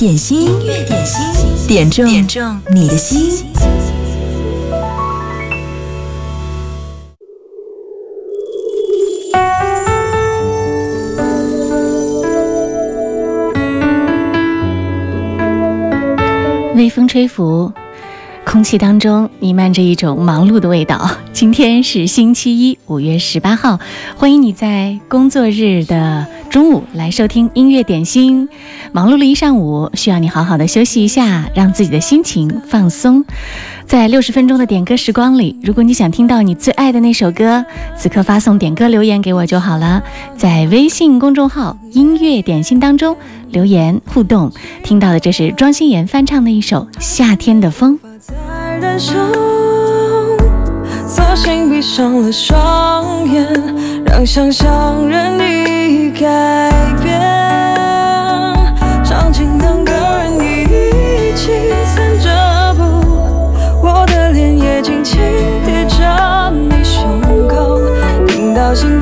点心，音乐点心，点中点中你的心。微风吹拂，空气当中弥漫着一种忙碌的味道。今天是星期一，五月十八号，欢迎你在工作日的中午来收听音乐点心。忙碌了一上午，需要你好好的休息一下，让自己的心情放松。在六十分钟的点歌时光里，如果你想听到你最爱的那首歌，此刻发送点歌留言给我就好了。在微信公众号“音乐点心”当中留言互动。听到的这是庄心妍翻唱的一首《夏天的风》。在人生，索性闭上了双眼，让想象任你已改变。场景两个人一起散着步，我的脸也轻轻贴着你胸口，听到心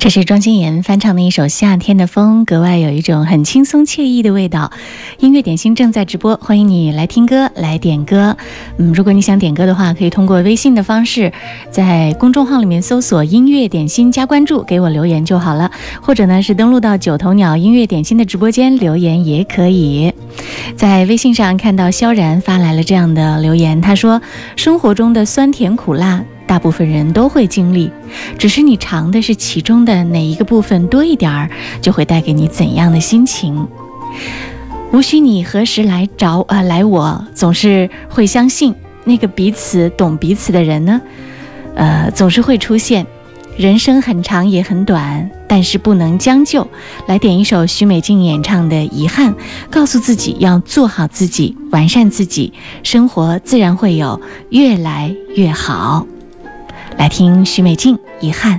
这是庄心妍翻唱的一首《夏天的风》，格外有一种很轻松惬意的味道。音乐点心正在直播，欢迎你来听歌、来点歌。嗯，如果你想点歌的话，可以通过微信的方式，在公众号里面搜索“音乐点心”加关注，给我留言就好了。或者呢，是登录到九头鸟音乐点心的直播间留言也可以。在微信上看到萧然发来了这样的留言，他说：“生活中的酸甜苦辣。”大部分人都会经历，只是你尝的是其中的哪一个部分多一点儿，就会带给你怎样的心情。无需你何时来找呃来我，总是会相信那个彼此懂彼此的人呢，呃，总是会出现。人生很长也很短，但是不能将就。来点一首许美静演唱的《遗憾》，告诉自己要做好自己，完善自己，生活自然会有越来越好。来听许美静《遗憾》。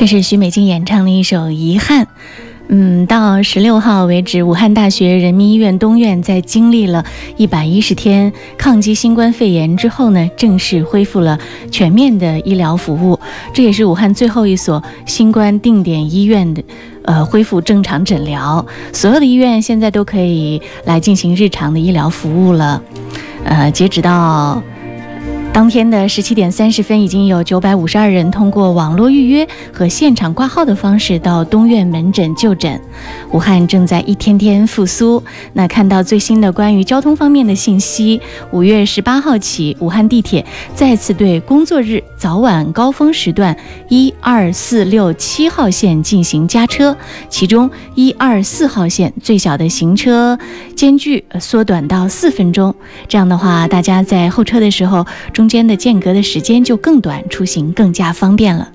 这是徐美静演唱的一首《遗憾》。嗯，到十六号为止，武汉大学人民医院东院在经历了一百一十天抗击新冠肺炎之后呢，正式恢复了全面的医疗服务。这也是武汉最后一所新冠定点医院的，呃，恢复正常诊疗。所有的医院现在都可以来进行日常的医疗服务了。呃，截止到。当天的十七点三十分，已经有九百五十二人通过网络预约和现场挂号的方式到东院门诊就诊。武汉正在一天天复苏。那看到最新的关于交通方面的信息，五月十八号起，武汉地铁再次对工作日早晚高峰时段一二四六七号线进行加车，其中一二四号线最小的行车间距缩短到四分钟。这样的话，大家在候车的时候。中间的间隔的时间就更短，出行更加方便了。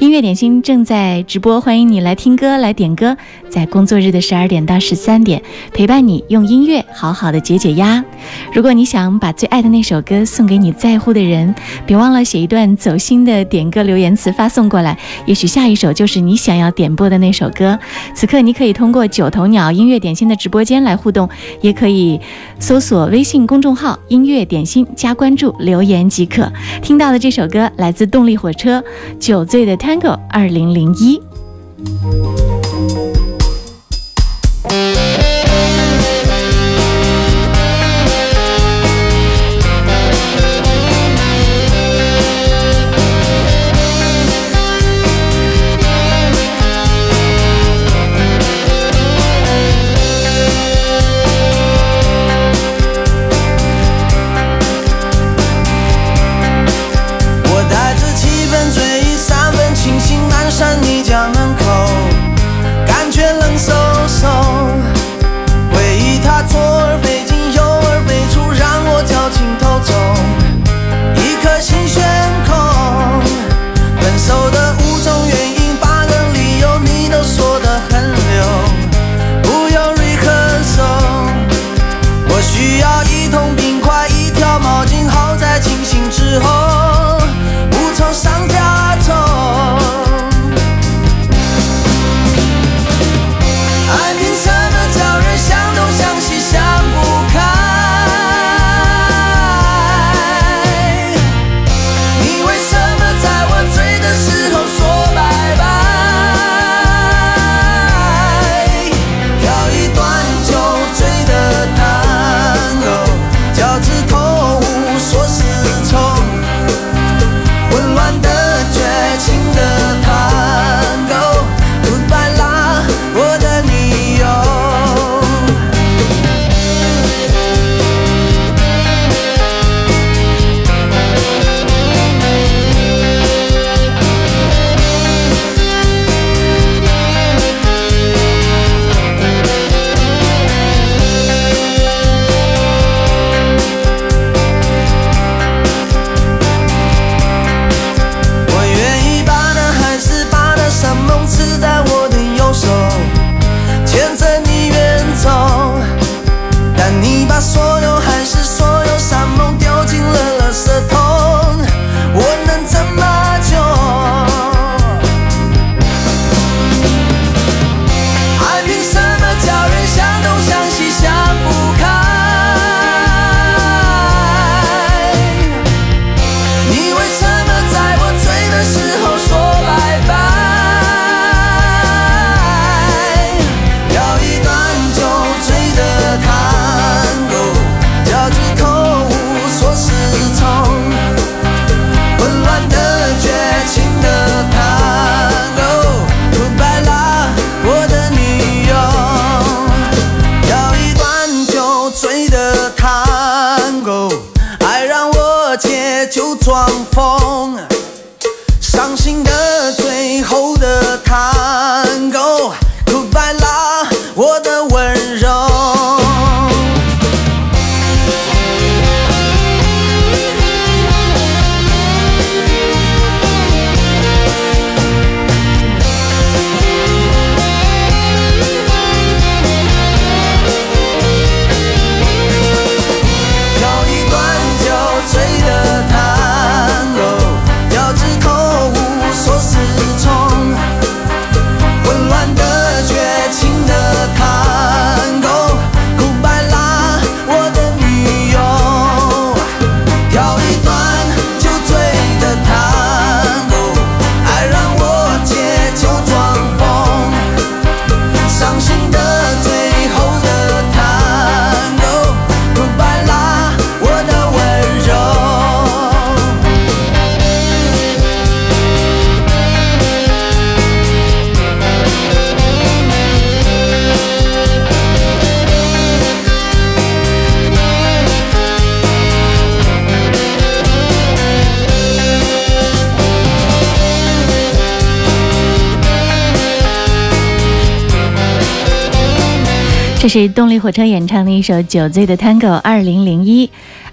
音乐点心正在直播，欢迎你来听歌，来点歌。在工作日的十二点到十三点，陪伴你用音乐好好的解解压。如果你想把最爱的那首歌送给你在乎的人，别忘了写一段走心的点歌留言词发送过来。也许下一首就是你想要点播的那首歌。此刻你可以通过九头鸟音乐点心的直播间来互动，也可以搜索微信公众号音乐点心加关注留言。即可听到的这首歌来自动力火车《酒醉的 Tango》二零零一。这是动力火车演唱的一首《酒醉的 Tango》，二零零一。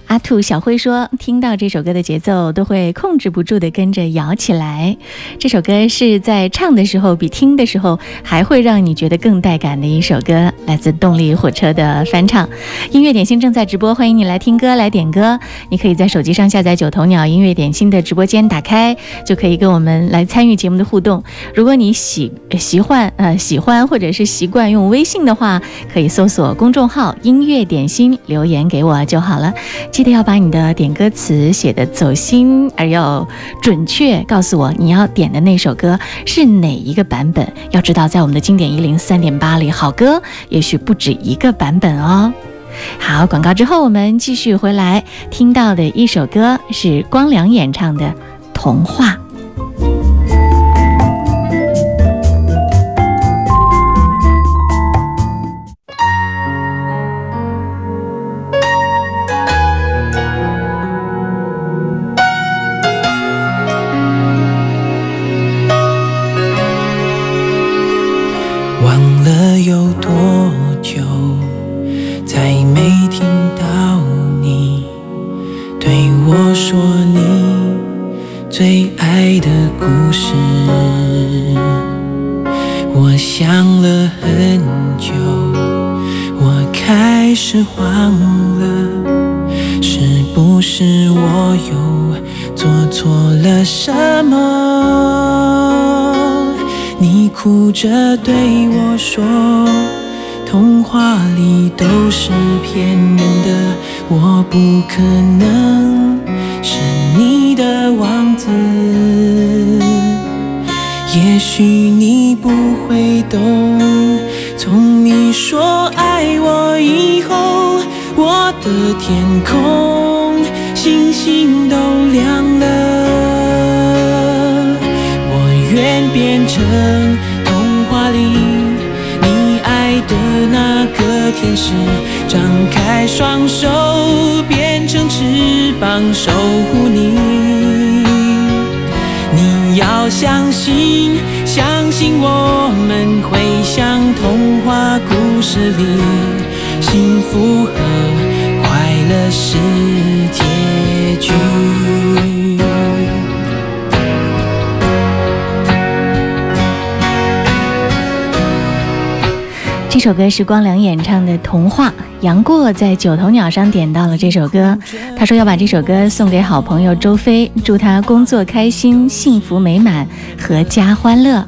阿兔小辉说：“听到这首歌的节奏，都会控制不住的跟着摇起来。这首歌是在唱的时候，比听的时候还会让你觉得更带感的一首歌，来自动力火车的翻唱。音乐点心正在直播，欢迎你来听歌，来点歌。你可以在手机上下载九头鸟音乐点心的直播间，打开就可以跟我们来参与节目的互动。如果你喜喜欢呃喜欢或者是习惯用微信的话，可以搜索公众号音乐点心，留言给我就好了。”记得要把你的点歌词写得走心而又准确，告诉我你要点的那首歌是哪一个版本。要知道，在我们的经典一零三点八里，好歌也许不止一个版本哦。好，广告之后我们继续回来，听到的一首歌是光良演唱的《童话》。着对相信，相信我们会像童话故事里，幸福和快乐是结局。这首歌是光良演唱的《童话》，杨过在九头鸟上点到了这首歌，他说要把这首歌送给好朋友周飞，祝他工作开心、幸福美满、阖家欢乐。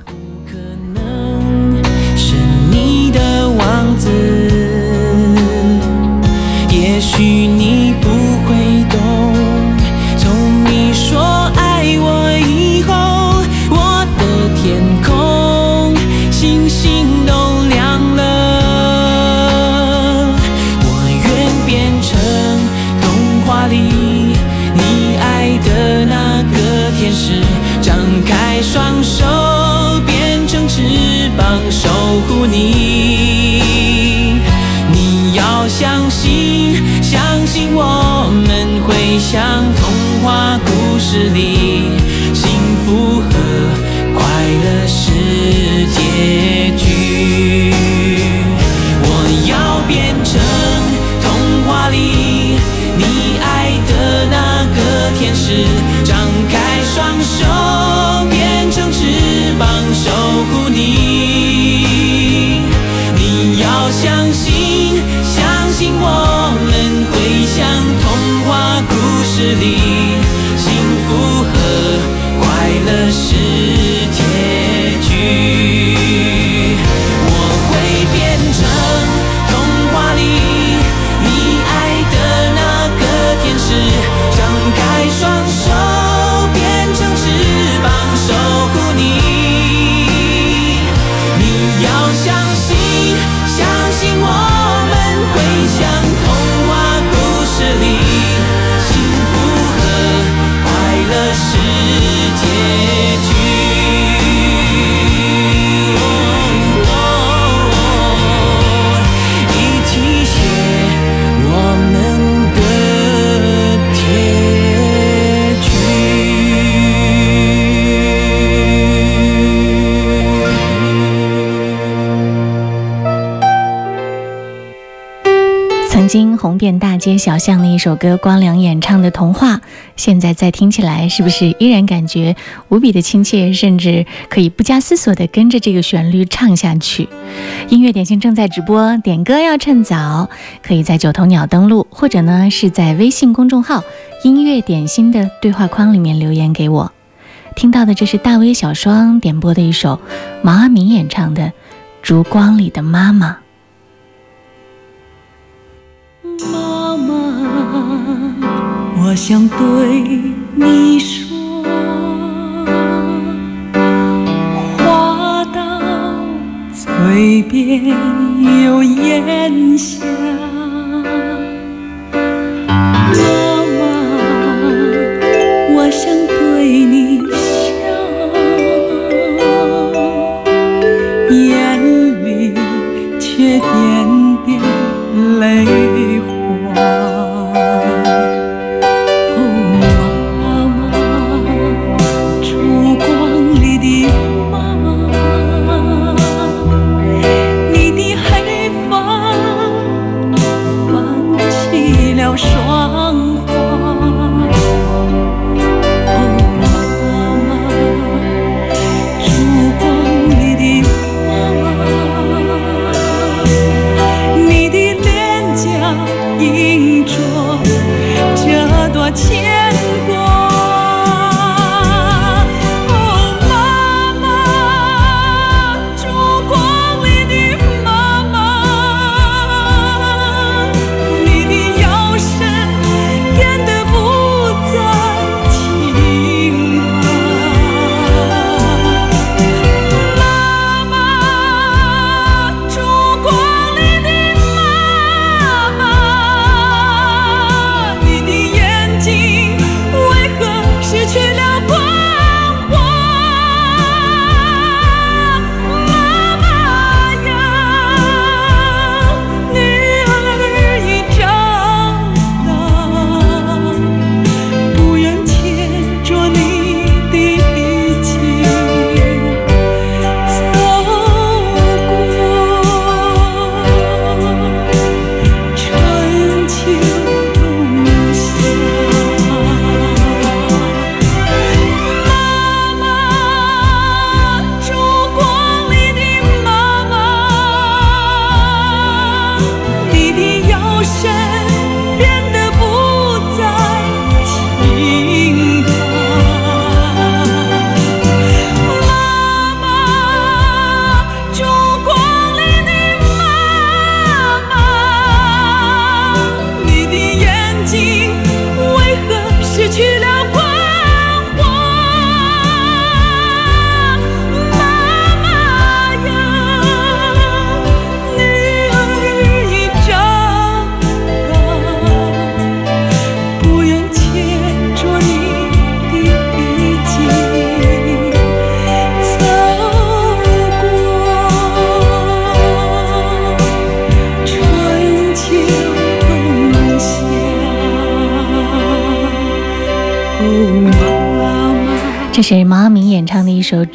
可能是你的王子，也许个街小巷的一首歌，光良演唱的《童话》，现在再听起来，是不是依然感觉无比的亲切，甚至可以不加思索地跟着这个旋律唱下去？音乐点心正在直播，点歌要趁早，可以在九头鸟登录，或者呢是在微信公众号“音乐点心”的对话框里面留言给我。听到的这是大威小双点播的一首毛阿敏演唱的《烛光里的妈妈》。妈妈，我想对你说，话到嘴边又咽下。银镯，这段情。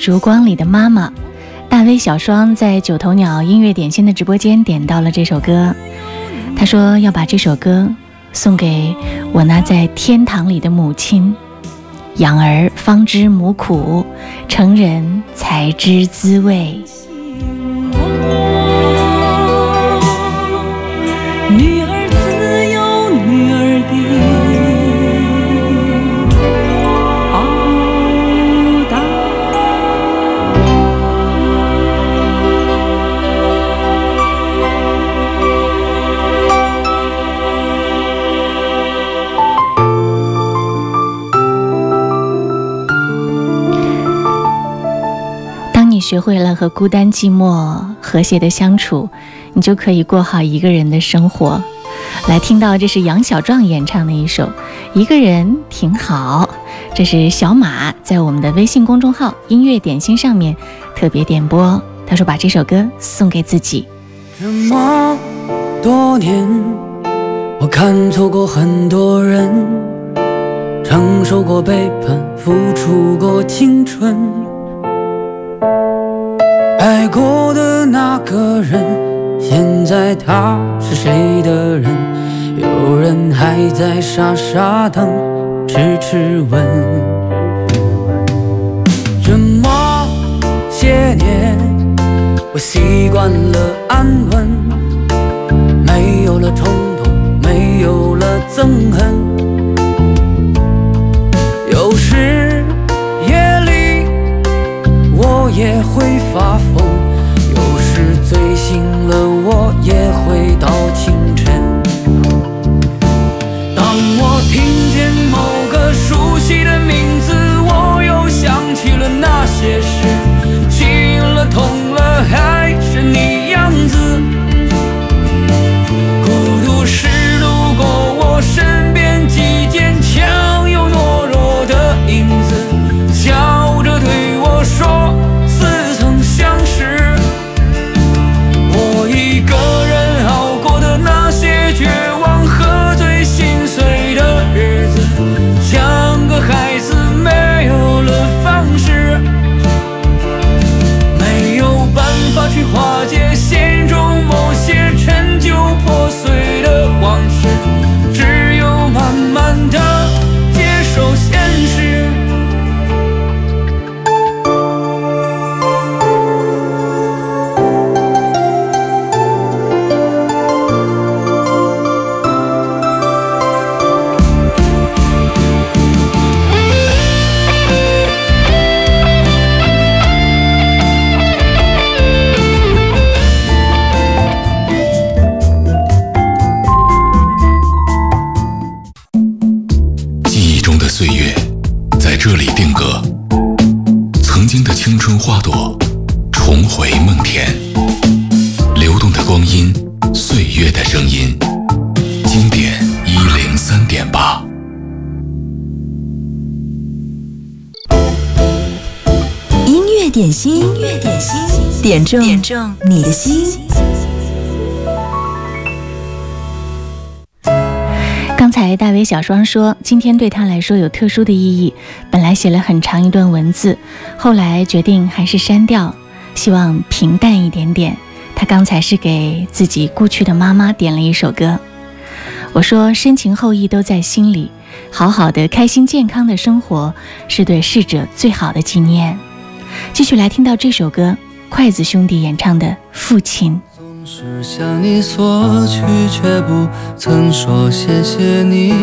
烛光里的妈妈》。大威小双在九头鸟音乐点心的直播间点到了这首歌，他说要把这首歌送给我那在天堂里的母亲。养儿方知母苦，成人才知滋味。学会了和孤单寂寞和谐的相处，你就可以过好一个人的生活。来听到这是杨小壮演唱的一首《一个人挺好》，这是小马在我们的微信公众号“音乐点心”上面特别点播，他说把这首歌送给自己。这么多年，我看错过很多人，承受过背叛，付出过青春。爱过的那个人，现在他是谁的人？有人还在傻傻等，痴痴问。这么些年，我习惯了安稳，没有了冲动，没有了憎恨。有时也会发疯，有时醉醒了我也会到清晨。当我听见某个熟悉的名字，我又想起了那些事，点心，音乐点心，点中点中你的心。刚才大伟小双说，今天对他来说有特殊的意义。本来写了很长一段文字，后来决定还是删掉，希望平淡一点点。他刚才是给自己故去的妈妈点了一首歌。我说，深情厚谊都在心里，好好的、开心健康的生活是对逝者最好的纪念。继续来听到这首歌，筷子兄弟演唱的《父亲》。总是向你索取，却不曾说谢谢你。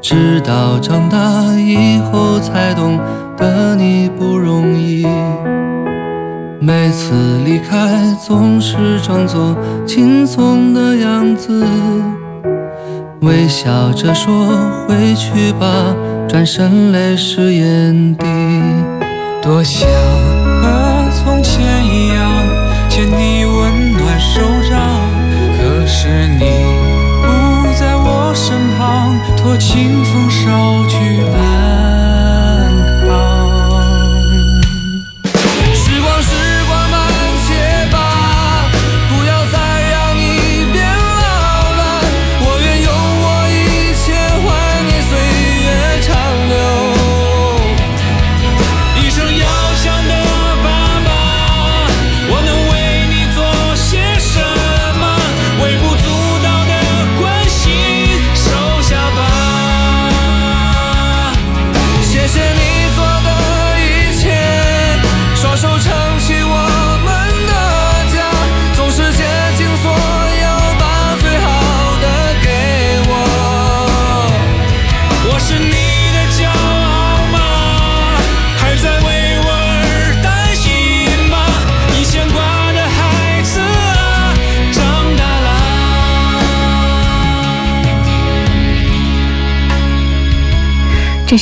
直到长大以后才懂得你不容易。每次离开总是装作轻松的样子，微笑着说回去吧，转身泪湿眼底。多想和从前一样牵你温暖手掌，可是你不在我身旁，托清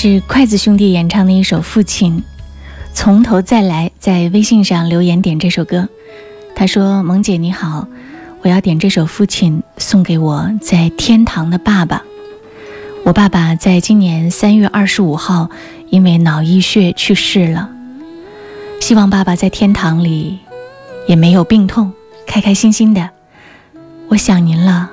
是筷子兄弟演唱的一首《父亲》，从头再来。在微信上留言点这首歌，他说：“萌姐你好，我要点这首《父亲》，送给我在天堂的爸爸。我爸爸在今年三月二十五号因为脑溢血去世了，希望爸爸在天堂里也没有病痛，开开心心的。我想您了，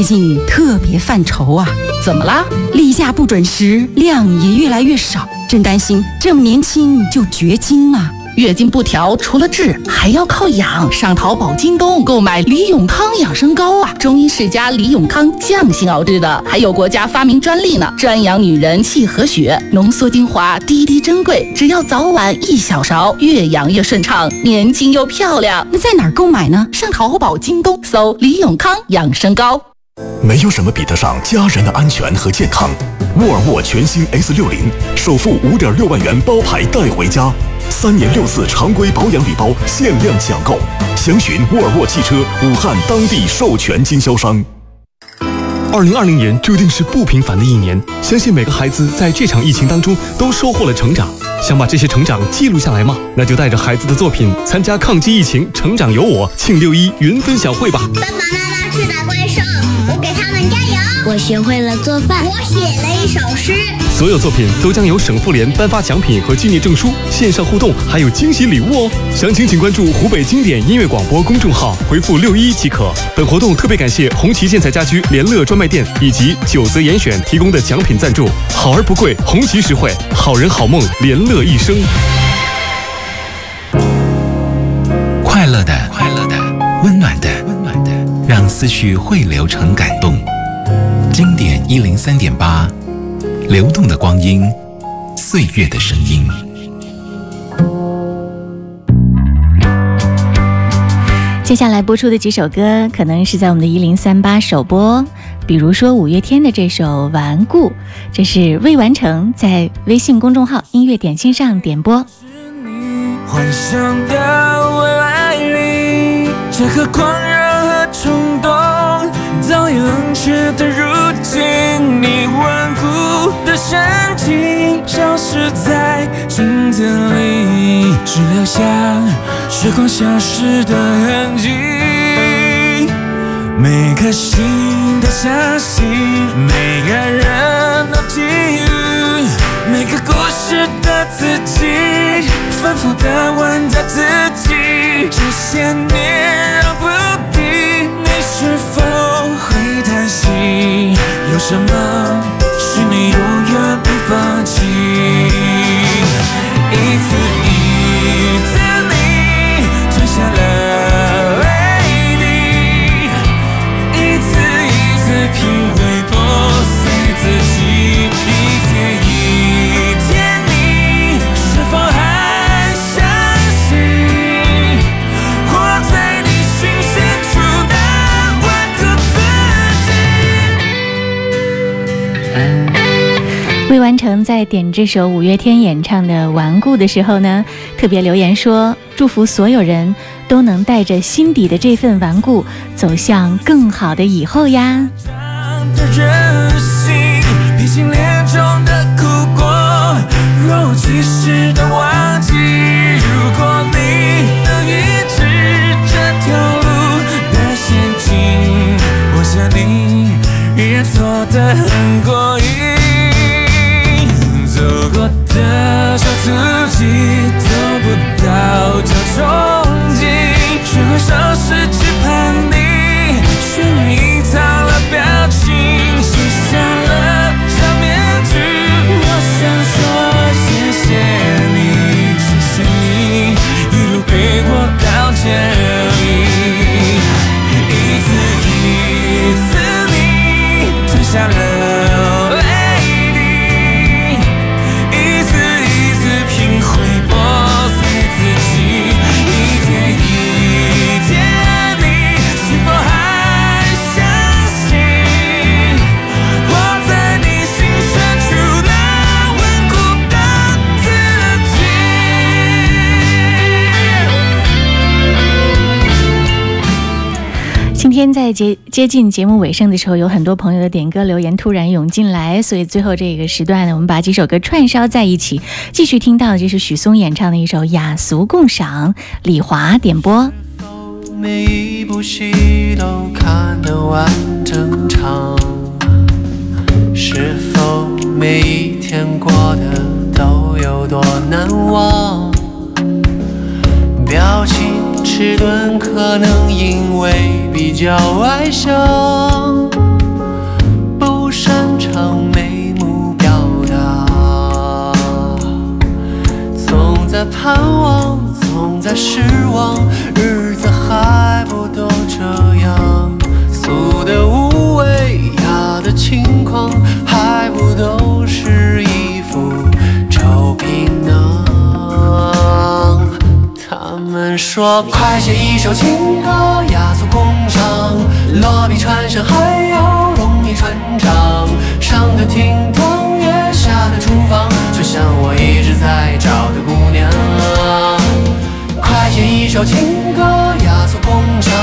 最近特别犯愁啊！怎么啦？例假不准时，量也越来越少，真担心这么年轻就绝经了。月经不调，除了治还要靠养。上淘宝、京东购买李永康养生膏啊，中医世家李永康匠心熬制的，还有国家发明专利呢，专养女人气和血，浓缩精华，滴滴珍贵，只要早晚一小勺，越养越顺畅，年轻又漂亮。那在哪儿购买呢？上淘宝、京东搜李永康养生膏。没有什么比得上家人的安全和健康。沃尔沃全新 S 六零，首付五点六万元包牌带回家，三年六次常规保养礼包限量抢购，详询沃尔沃汽车武汉当地授权经销商。二零二零年注定是不平凡的一年，相信每个孩子在这场疫情当中都收获了成长。想把这些成长记录下来吗？那就带着孩子的作品参加抗击疫情成长有我庆六一云分享会吧。爸爸妈妈去打怪兽，我给他们加油。我学会了做饭，我写了一首诗。所有作品都将由省妇联颁发奖品和纪念证书，线上互动还有惊喜礼物哦！详情请关注湖北经典音乐广播公众号，回复六一即可。本活动特别感谢红旗建材家居联乐专卖店以及九泽严选提供的奖品赞助，好而不贵，红旗实惠，好人好梦，联乐一生。快乐的，快乐的，温暖的，温暖的，让思绪汇流成感动。经典一零三点八，流动的光阴，岁月的声音。接下来播出的几首歌，可能是在我们的一零三八首播，比如说五月天的这首《顽固》，这是未完成，在微信公众号“音乐点心”上点播。幻想的未来里，这个狂热和冲冷却的如今，你顽固的神情消失在镜子里，只留下时光消失的痕迹。每颗心都相信，每个人都给予，每个故事的自己，反复的问着自己，这些年让不敌，你是否叹息？有什么是你永远不放弃？一次能在点这首五月天演唱的《顽固》的时候呢，特别留言说：“祝福所有人都能带着心底的这份顽固，走向更好的以后呀。”的任性，历经恋中的苦果，若无其事的忘记。如果你能预知这条路的陷阱，我想你依然错得很过。自己，走不到这憧憬，却会消失，只盼你学会隐藏了表情，卸下了假面具。我想说谢谢你，谢谢你一路陪我到这里，一次一次你吞下了天在接接近节目尾声的时候，有很多朋友的点歌留言突然涌进来，所以最后这个时段呢，我们把几首歌串烧在一起，继续听到的这是许嵩演唱的一首《雅俗共赏》，李华点播。每一部戏都看得完整场？是否每一天过得都有多难忘？表情迟钝，可能因为比较外向，不擅长眉目表达，总在盼望，总在失望，日子还不都这样？俗的无说快写一首情歌，雅俗共赏，落笔传神还要容易传唱。上的厅堂，月下的厨房，就像我一直在找的姑娘。快写一首情歌，雅俗共赏，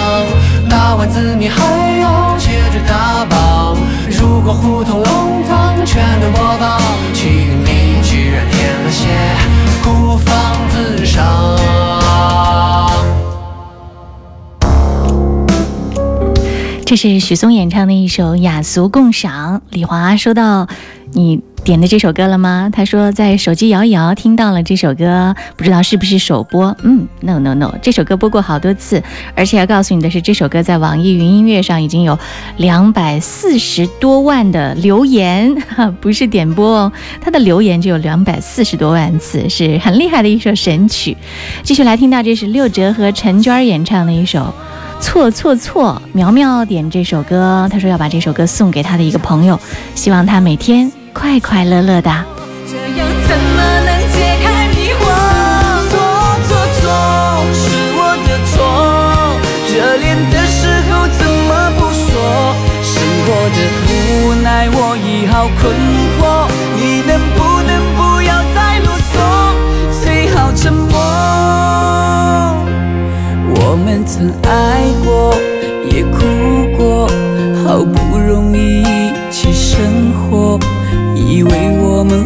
打完字谜还要接着打榜。如果胡同弄堂全都播放，曲韵里居然添了些这是许嵩演唱的一首《雅俗共赏》。李华说到你点的这首歌了吗？他说在手机摇一摇听到了这首歌，不知道是不是首播。嗯，no no no，这首歌播过好多次，而且要告诉你的是，这首歌在网易云音乐上已经有两百四十多万的留言，哈，不是点播哦，它的留言就有两百四十多万次，是很厉害的一首神曲。继续来听到，这是六哲和陈娟演唱的一首。错错错！苗苗点这首歌，他说要把这首歌送给他的一个朋友，希望他每天快快乐乐的。这样怎么能解开迷惑？错错错，是我的错。热恋的时候怎么不说？生活的无奈我已好困惑。你能不能不要再啰嗦？最好沉默。我们曾爱过，们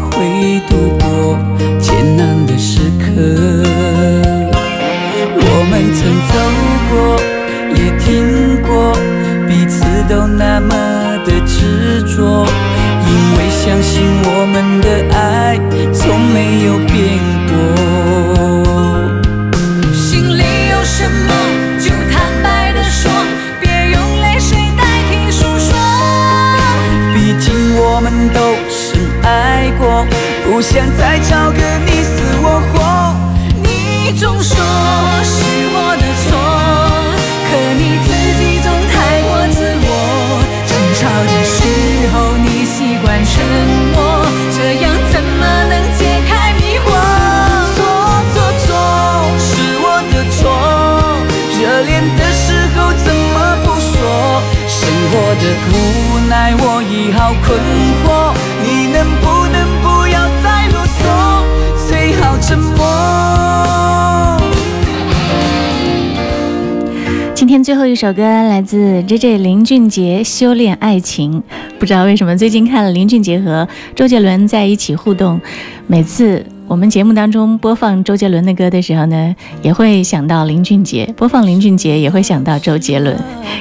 首歌来自 J J 林俊杰《修炼爱情》，不知道为什么最近看了林俊杰和周杰伦在一起互动，每次我们节目当中播放周杰伦的歌的时候呢，也会想到林俊杰；播放林俊杰也会想到周杰伦。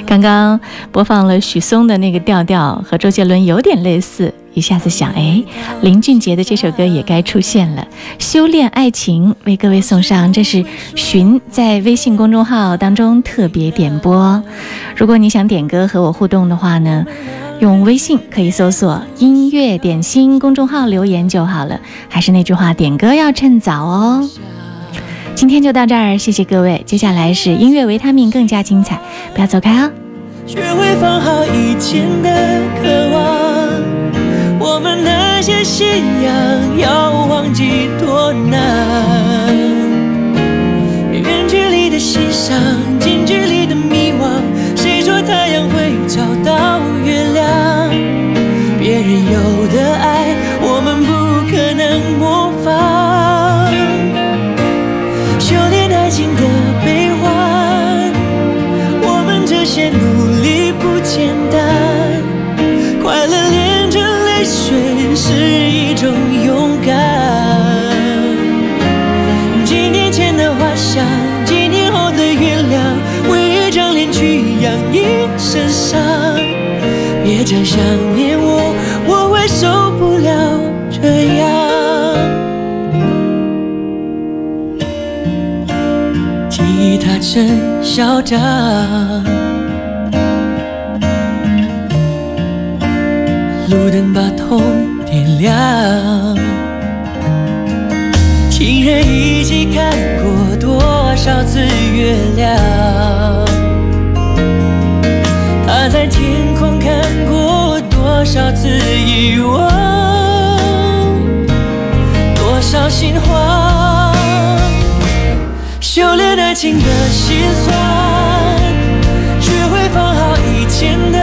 刚刚播放了许嵩的那个调调，和周杰伦有点类似。一下子想，哎，林俊杰的这首歌也该出现了，《修炼爱情》为各位送上，这是寻在微信公众号当中特别点播。如果你想点歌和我互动的话呢，用微信可以搜索“音乐点心”公众号留言就好了。还是那句话，点歌要趁早哦。今天就到这儿，谢谢各位。接下来是音乐维他命，更加精彩，不要走开哦。学会放好以前的渴望。些信仰要忘记多难，远距离的欣赏，近距离的迷惘。谁说太阳会找到月亮？别人有的爱，真嚣张。路灯把痛点亮，情人一起看过多少次月亮？他在天空看过多少次遗忘？多少心慌？修炼爱情的心酸，学会放好以前的